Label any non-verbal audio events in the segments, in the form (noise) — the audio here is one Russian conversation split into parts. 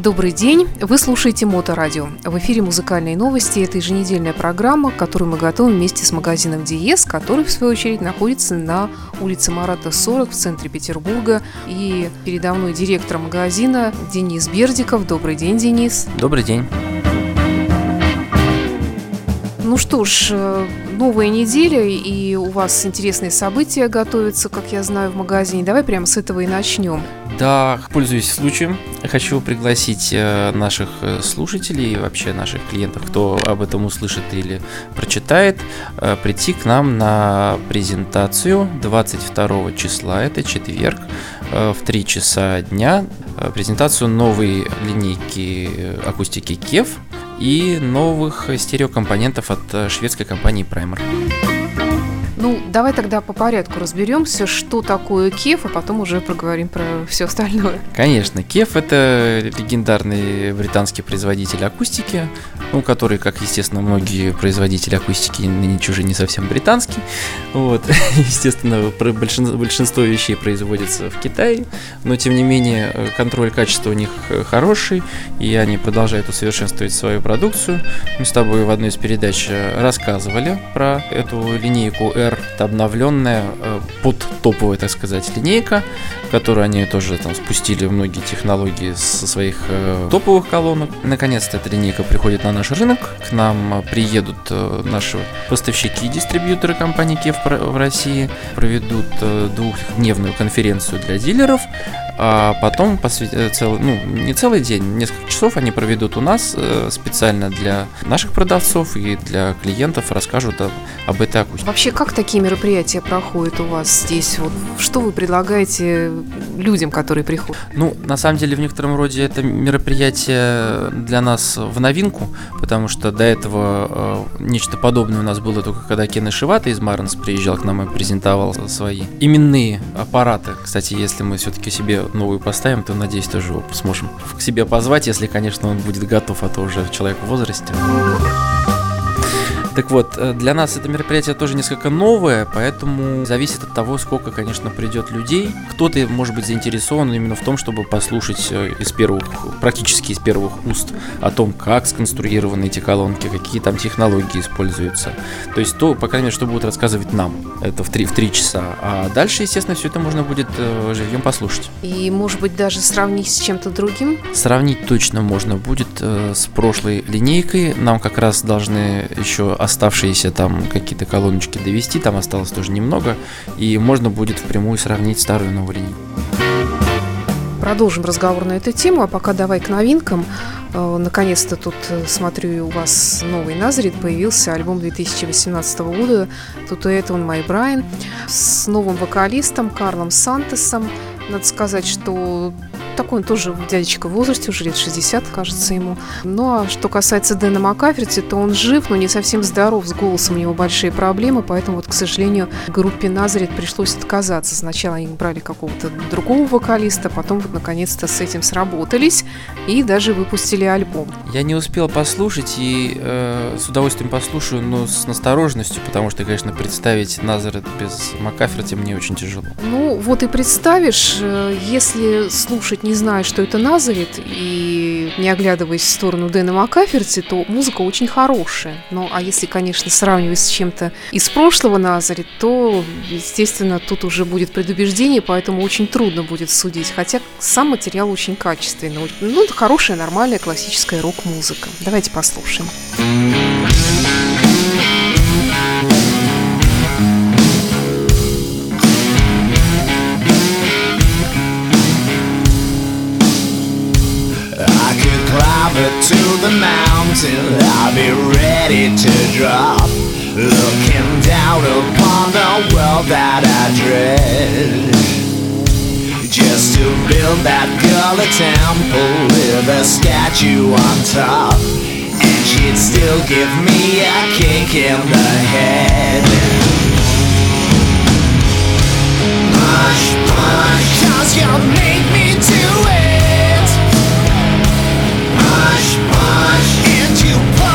Добрый день, вы слушаете Моторадио. В эфире музыкальные новости. Это еженедельная программа, которую мы готовим вместе с магазином Диес, который, в свою очередь, находится на улице Марата 40 в центре Петербурга. И передо мной директор магазина Денис Бердиков. Добрый день, Денис. Добрый день. Ну что ж, э, новая неделя, и у вас интересные события готовятся, как я знаю, в магазине. Давай прямо с этого и начнем. Да, пользуясь случаем, хочу пригласить э, наших э, слушателей вообще наших клиентов, кто об этом услышит или прочитает, прийти к нам на презентацию 22 числа, это четверг, в 3 часа дня, презентацию новой линейки акустики KEF – и новых стереокомпонентов от э, шведской компании Primer. Ну, давай тогда по порядку разберемся, что такое Кеф, а потом уже проговорим про все остальное. Конечно, Кеф это легендарный британский производитель акустики, ну, который, как естественно, многие производители акустики нынче уже не совсем британский. Вот, (laughs) естественно, большинство, вещей производится в Китае, но тем не менее контроль качества у них хороший, и они продолжают усовершенствовать свою продукцию. Мы с тобой в одной из передач рассказывали про эту линейку R это обновленная э, под топовая, так сказать, линейка, которую они тоже там спустили многие технологии со своих э, топовых колонок. Наконец-то эта линейка приходит на наш рынок. К нам приедут э, наши поставщики и дистрибьюторы компании Кев в России, проведут двухдневную конференцию для дилеров, а потом целый, ну, не целый день, несколько часов они проведут у нас специально для наших продавцов и для клиентов, расскажут об, об этой акустике. Вообще, как такие мероприятия проходят у вас здесь? Вот что вы предлагаете людям, которые приходят? Ну, на самом деле, в некотором роде это мероприятие для нас в новинку, потому что до этого э, нечто подобное у нас было только когда Кен Шивата из Марнс приезжал к нам и презентовал свои именные аппараты. Кстати, если мы все-таки себе новую поставим, то, надеюсь, тоже его сможем к себе позвать, если, конечно, он будет готов, а то уже человек в возрасте. Так вот, э, для нас это мероприятие тоже несколько новое, поэтому зависит от того, сколько, конечно, придет людей. Кто-то может быть заинтересован именно в том, чтобы послушать э, из первых, практически из первых уст о том, как сконструированы эти колонки, какие там технологии используются. То есть то, по крайней мере, что будут рассказывать нам. Это в 3, в 3 часа. А дальше, естественно, все это можно будет э, живьем послушать. И, может быть, даже сравнить с чем-то другим? Сравнить точно можно будет с прошлой линейкой. Нам как раз должны еще оставшиеся там какие-то колоночки довести, там осталось тоже немного, и можно будет впрямую сравнить старую и новую линию. Продолжим разговор на эту тему, а пока давай к новинкам. Э, наконец-то тут, э, смотрю, у вас новый Назарит появился, альбом 2018 года «Тут это он май Брайан» с новым вокалистом Карлом Сантесом. Надо сказать, что такой он тоже дядечка в возрасте, уже лет 60, кажется ему. Ну а что касается Дэна Макаферти, то он жив, но не совсем здоров, с голосом у него большие проблемы, поэтому вот, к сожалению, группе Назарет пришлось отказаться. Сначала они брали какого-то другого вокалиста, потом вот наконец-то с этим сработались и даже выпустили альбом. Я не успел послушать и э, с удовольствием послушаю, но с настороженностью, потому что, конечно, представить Назарет без Макаферти мне очень тяжело. Ну вот и представишь, э, если слушать не зная, что это Назарит, и не оглядываясь в сторону Дэна Макаферти, то музыка очень хорошая. Ну, а если, конечно, сравнивать с чем-то из прошлого Назарит, то, естественно, тут уже будет предубеждение, поэтому очень трудно будет судить. Хотя сам материал очень качественный. Ну, это хорошая, нормальная классическая рок-музыка. Давайте послушаем. to mountain, I'll be ready to drop. Looking down upon the world that I dread. Just to build that girl a temple with a statue on top. And she'd still give me a kick in the head. Mush, mush, cause you make me do it.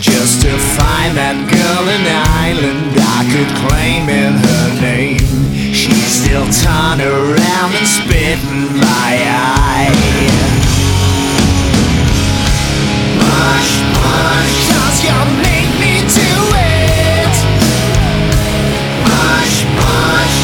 Just to find that girl in island I could claim in her name. She's still turn around and spit in my eye. Mush, mush, cause you make me do it. Mush, mush,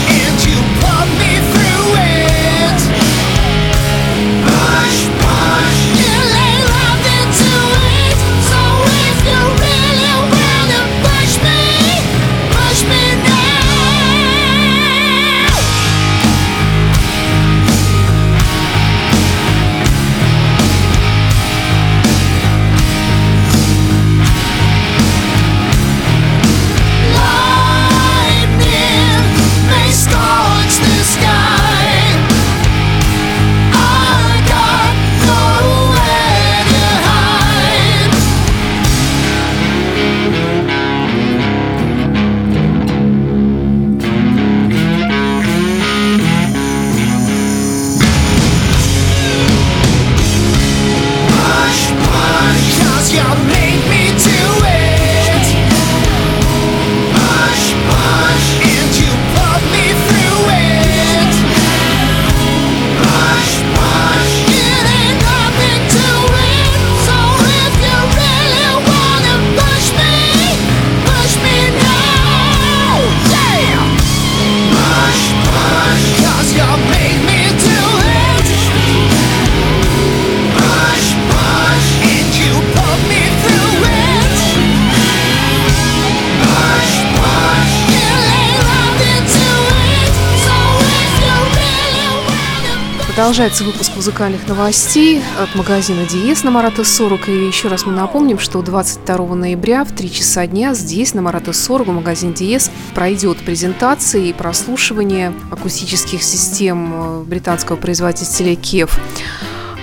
Продолжается выпуск музыкальных новостей от магазина Диес на Марата 40. И еще раз мы напомним, что 22 ноября в 3 часа дня здесь, на Марата 40, в магазине Диес, пройдет презентация и прослушивание акустических систем э, британского производителя Кев.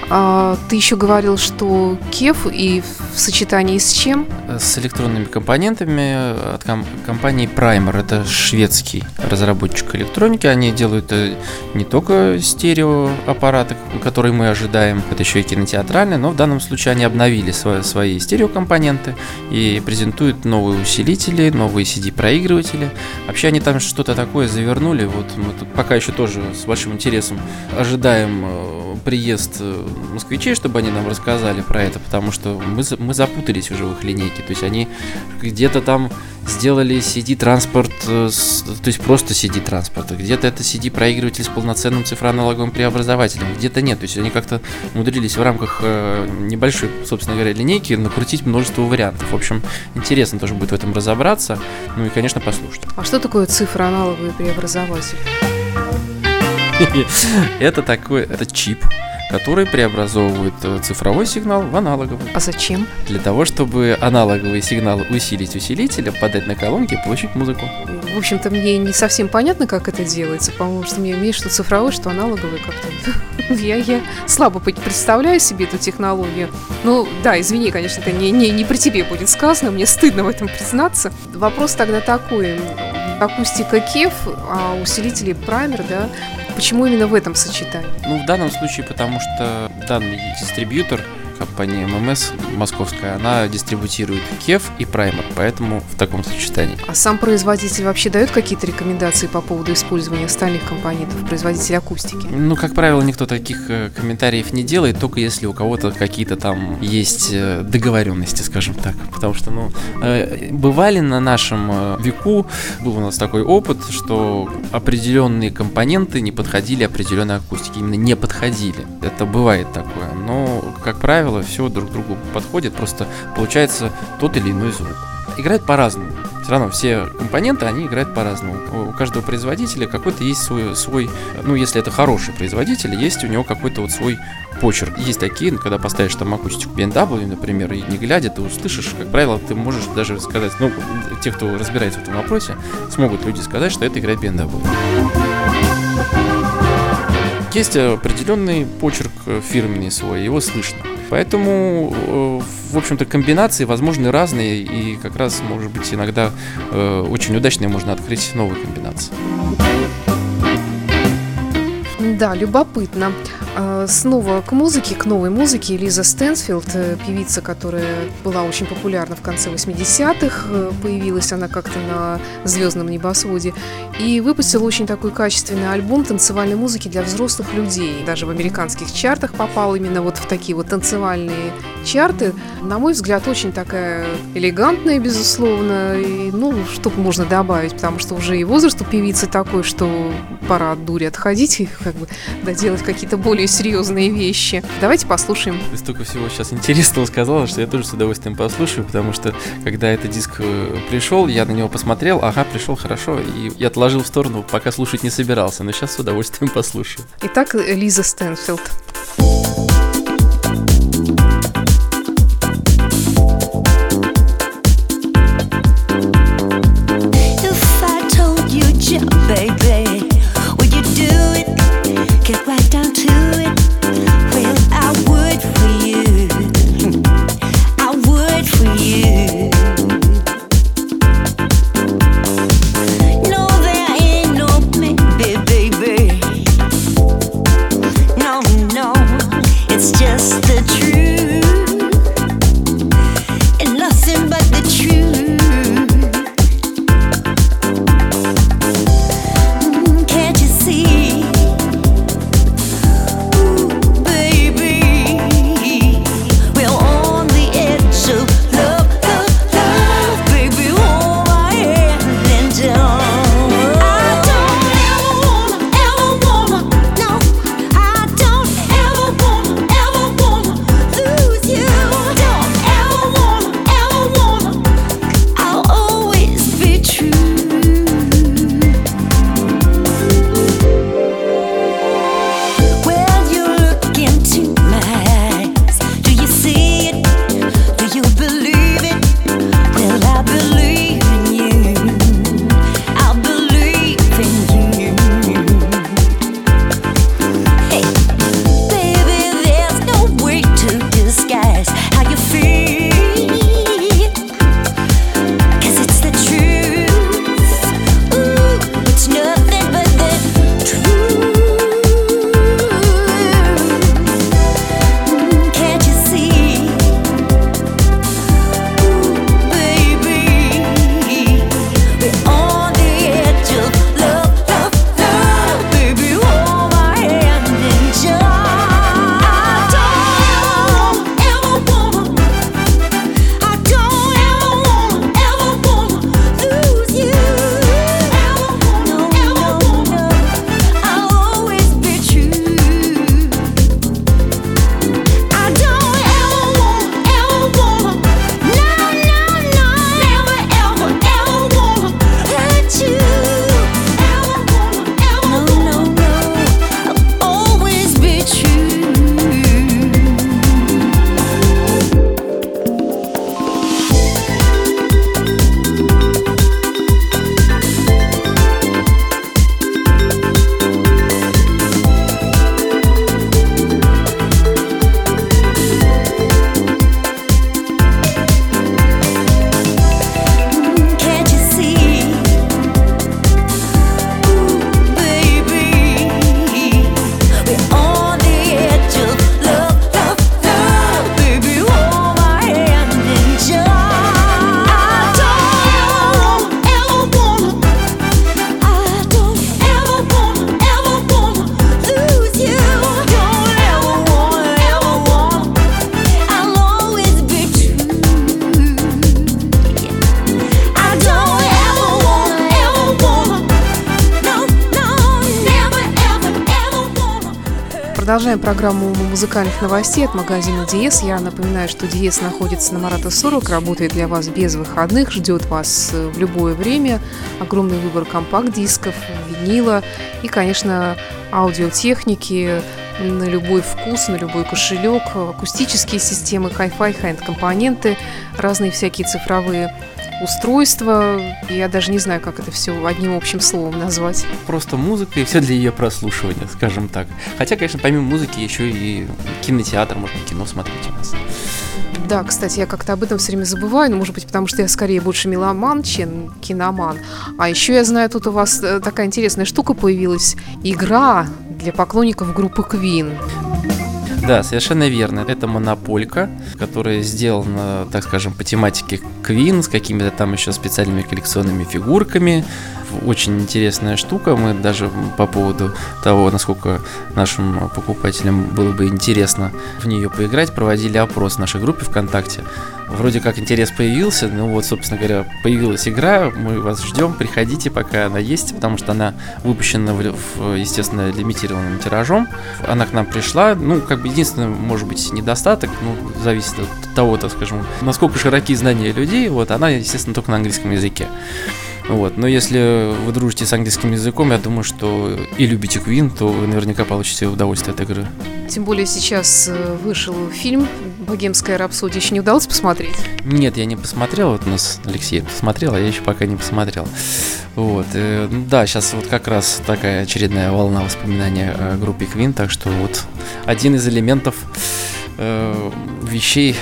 А, ты еще говорил, что Кев и в сочетании с чем? С электронными компонентами от ком- компании Primer. Это шведский разработчик электроники. Они делают э, не только стереоаппараты, которые мы ожидаем, это еще и кинотеатральные, но в данном случае они обновили свои, свои стереокомпоненты и презентуют новые усилители, новые CD-проигрыватели. Вообще они там что-то такое завернули. Вот мы тут пока еще тоже с большим интересом ожидаем э, приезд э, москвичей, чтобы они нам рассказали про это, потому что мы, мы запутались уже в их линейке. То есть они где-то там сделали CD-транспорт, э, то есть просто CD-транспорт, где-то это CD-проигрыватель с полноценным цифроаналоговым преобразователем, где-то нет. То есть они как-то умудрились в рамках э, небольшой, собственно говоря, линейки накрутить множество вариантов. В общем, интересно тоже будет в этом разобраться, ну и, конечно, послушать. А что такое цифроаналоговый преобразователь? (laughs) Это такой, это чип, который преобразовывает э, цифровой сигнал в аналоговый. А зачем? Для того, чтобы аналоговый сигнал усилить усилителем, подать на колонки и получить музыку. В общем-то, мне не совсем понятно, как это делается, потому что мне имеешь что цифровой, что аналоговый как-то. (laughs) Я, я слабо представляю себе эту технологию. Ну, да, извини, конечно, это не, не, не при тебе будет сказано, мне стыдно в этом признаться. Вопрос тогда такой. Акустика Кев, а усилители Праймер, да, почему именно в этом сочетании? Ну, в данном случае, потому что данный дистрибьютор компания ММС московская, она дистрибутирует Кев и Праймер, поэтому в таком сочетании. А сам производитель вообще дает какие-то рекомендации по поводу использования остальных компонентов, производитель акустики? Ну, как правило, никто таких э, комментариев не делает, только если у кого-то какие-то там есть э, договоренности, скажем так. Потому что, ну, э, бывали на нашем веку, был у нас такой опыт, что определенные компоненты не подходили определенной акустике, именно не подходили. Это бывает такое. Но, как правило, все друг другу подходит, просто получается тот или иной звук. Играют по-разному. Все равно все компоненты, они играют по-разному. У каждого производителя какой-то есть свой, свой, ну, если это хороший производитель, есть у него какой-то вот свой почерк. Есть такие, ну, когда поставишь там акустику BMW, например, и не глядя, ты услышишь, как правило, ты можешь даже сказать, ну, те, кто разбирается в этом вопросе, смогут люди сказать, что это играет BMW. Есть определенный почерк э, фирменный свой, его слышно. Поэтому, э, в общем-то, комбинации возможны разные, и как раз, может быть, иногда э, очень удачные можно открыть новые комбинации. Да, любопытно. А, снова к музыке, к новой музыке. Лиза Стэнсфилд, э, певица, которая была очень популярна в конце 80-х, э, появилась она как-то на звездном небосводе, и выпустила очень такой качественный альбом танцевальной музыки для взрослых людей. Даже в американских чартах попал именно вот в такие вот танцевальные чарты. На мой взгляд, очень такая элегантная, безусловно, и, ну, что можно добавить, потому что уже и возраст у певицы такой, что пора от дури отходить и как бы доделать какие-то более серьезные вещи. Давайте послушаем. Ты столько всего сейчас интересного сказала, что я тоже с удовольствием послушаю, потому что когда этот диск э, пришел, я на него посмотрел, ага, пришел хорошо, и я отложил в сторону, пока слушать не собирался, но сейчас с удовольствием (laughs) послушаю. Итак, Лиза Стэнфилд. Продолжаем программу музыкальных новостей от магазина Диес. Я напоминаю, что Диес находится на Марата 40, работает для вас без выходных, ждет вас э, в любое время. Огромный выбор компакт-дисков, винила и, конечно, аудиотехники на любой вкус, на любой кошелек, акустические системы, Hi-Fi, high-end компоненты, разные всякие цифровые устройство. Я даже не знаю, как это все одним общим словом назвать. Просто музыка и все для ее прослушивания, скажем так. Хотя, конечно, помимо музыки еще и кинотеатр, можно кино смотреть у нас. Да, кстати, я как-то об этом все время забываю, но, может быть, потому что я скорее больше меломан, чем киноман. А еще я знаю, тут у вас э, такая интересная штука появилась. Игра для поклонников группы Queen. Да, совершенно верно. Это монополька, которая сделана, так скажем, по тематике Queen, с какими-то там еще специальными коллекционными фигурками. Очень интересная штука. Мы даже по поводу того, насколько нашим покупателям было бы интересно в нее поиграть, проводили опрос в нашей группе ВКонтакте. Вроде как интерес появился, ну вот, собственно говоря, появилась игра, мы вас ждем, приходите, пока она есть, потому что она выпущена, в, в, естественно, лимитированным тиражом. Она к нам пришла, ну, как бы единственный, может быть, недостаток, ну, зависит от того, так скажем, насколько широки знания людей, вот, она, естественно, только на английском языке. Вот. Но если вы дружите с английским языком, я думаю, что и любите Queen, то вы наверняка получите удовольствие от игры. Тем более сейчас э, вышел фильм «Богемская рапсодия». Еще не удалось посмотреть? Нет, я не посмотрел. Вот у нас Алексей посмотрел, а я еще пока не посмотрел. Вот. И, ну да, сейчас вот как раз такая очередная волна воспоминания о группе Queen, так что вот один из элементов э, вещей,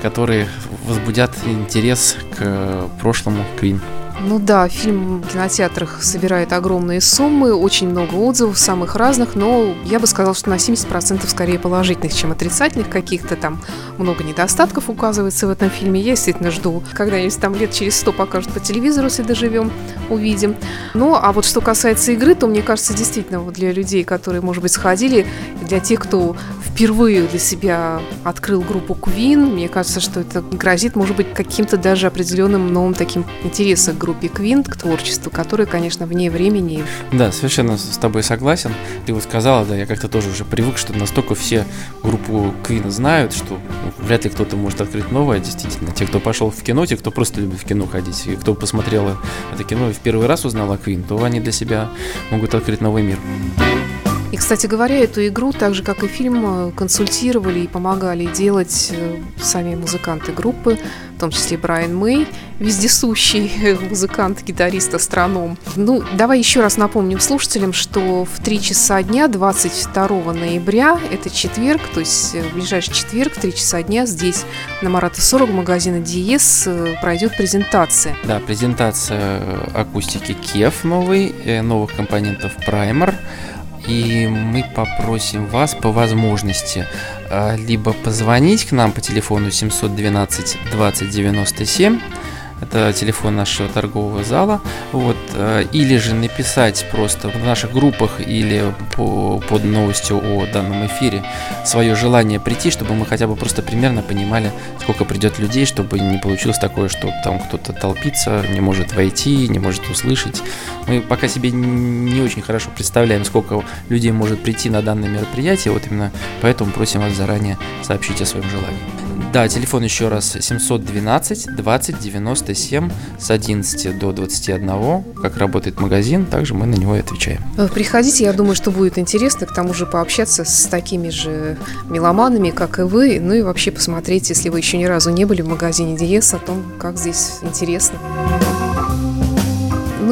которые возбудят интерес к прошлому Queen. Ну да, фильм в кинотеатрах собирает огромные суммы, очень много отзывов, самых разных, но я бы сказала, что на 70% скорее положительных, чем отрицательных каких-то. Там много недостатков указывается в этом фильме. Я действительно жду, когда-нибудь там лет через 100 покажут по телевизору, если доживем, увидим. Ну, а вот что касается игры, то мне кажется, действительно, вот для людей, которые, может быть, сходили, для тех, кто впервые для себя открыл группу Queen, мне кажется, что это грозит, может быть, каким-то даже определенным новым таким интересом к группе Queen, к творчеству, которое, конечно, вне времени. Да, совершенно с тобой согласен. Ты вот сказала, да, я как-то тоже уже привык, что настолько все группу Queen знают, что ну, вряд ли кто-то может открыть новое, действительно. Те, кто пошел в кино, те, кто просто любит в кино ходить, и кто посмотрел это кино и в первый раз узнал о Queen, то они для себя могут открыть новый мир. И, кстати говоря, эту игру, так же как и фильм, э, консультировали и помогали делать э, сами музыканты группы, в том числе Брайан Мэй, вездесущий (laughs) музыкант, гитарист, астроном. Ну, давай еще раз напомним слушателям, что в 3 часа дня 22 ноября, это четверг, то есть э, в ближайший четверг в 3 часа дня здесь на Марата 40 магазина Диес пройдет презентация. Да, презентация акустики Кев новый, новых компонентов Primer, и мы попросим вас по возможности а, либо позвонить к нам по телефону 712 20 97 это телефон нашего торгового зала, вот, э, или же написать просто в наших группах или по, под новостью о данном эфире свое желание прийти, чтобы мы хотя бы просто примерно понимали, сколько придет людей, чтобы не получилось такое, что там кто-то толпится, не может войти, не может услышать. Мы пока себе не очень хорошо представляем, сколько людей может прийти на данное мероприятие, вот именно поэтому просим вас заранее сообщить о своем желании. Да, телефон еще раз 712 20 97 с 11 до 21. Как работает магазин, также мы на него и отвечаем. Э, приходите, я думаю, что будет интересно к тому же пообщаться с такими же меломанами, как и вы, ну и вообще посмотреть, если вы еще ни разу не были в магазине Диес, о том, как здесь интересно.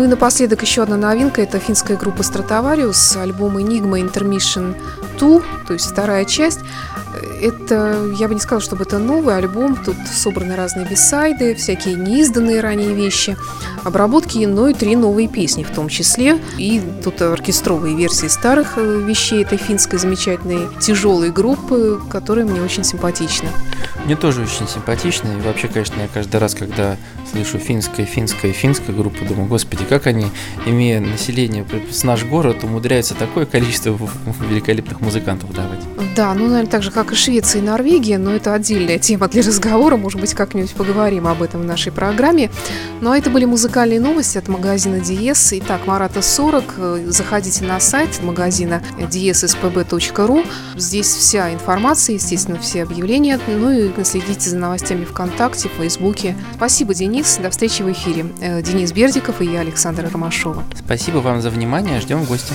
Ну и напоследок еще одна новинка. Это финская группа Stratavarius, альбом Enigma Intermission 2, то есть вторая часть. Это, я бы не сказала, чтобы это новый альбом. Тут собраны разные бисайды, всякие неизданные ранее вещи, обработки, но и три новые песни в том числе. И тут оркестровые версии старых э, вещей этой финской замечательной тяжелой группы, которая мне очень симпатична. Мне тоже очень симпатично. И вообще, конечно, я каждый раз, когда слышу финская, финская, финская группа, думаю, господи, как они, имея население с наш город, умудряются такое количество великолепных музыкантов давать. Да, ну, наверное, так же, как и Швеция и Норвегия, но это отдельная тема для разговора, может быть, как-нибудь поговорим об этом в нашей программе. Ну, а это были музыкальные новости от магазина Диес. Итак, Марата 40, заходите на сайт магазина diesspb.ru. Здесь вся информация, естественно, все объявления, ну и следите за новостями ВКонтакте, Фейсбуке. Спасибо, Денис, до встречи в эфире. Э, Денис Бердиков и я, Александра Ромашова. Спасибо вам за внимание, ждем в гости.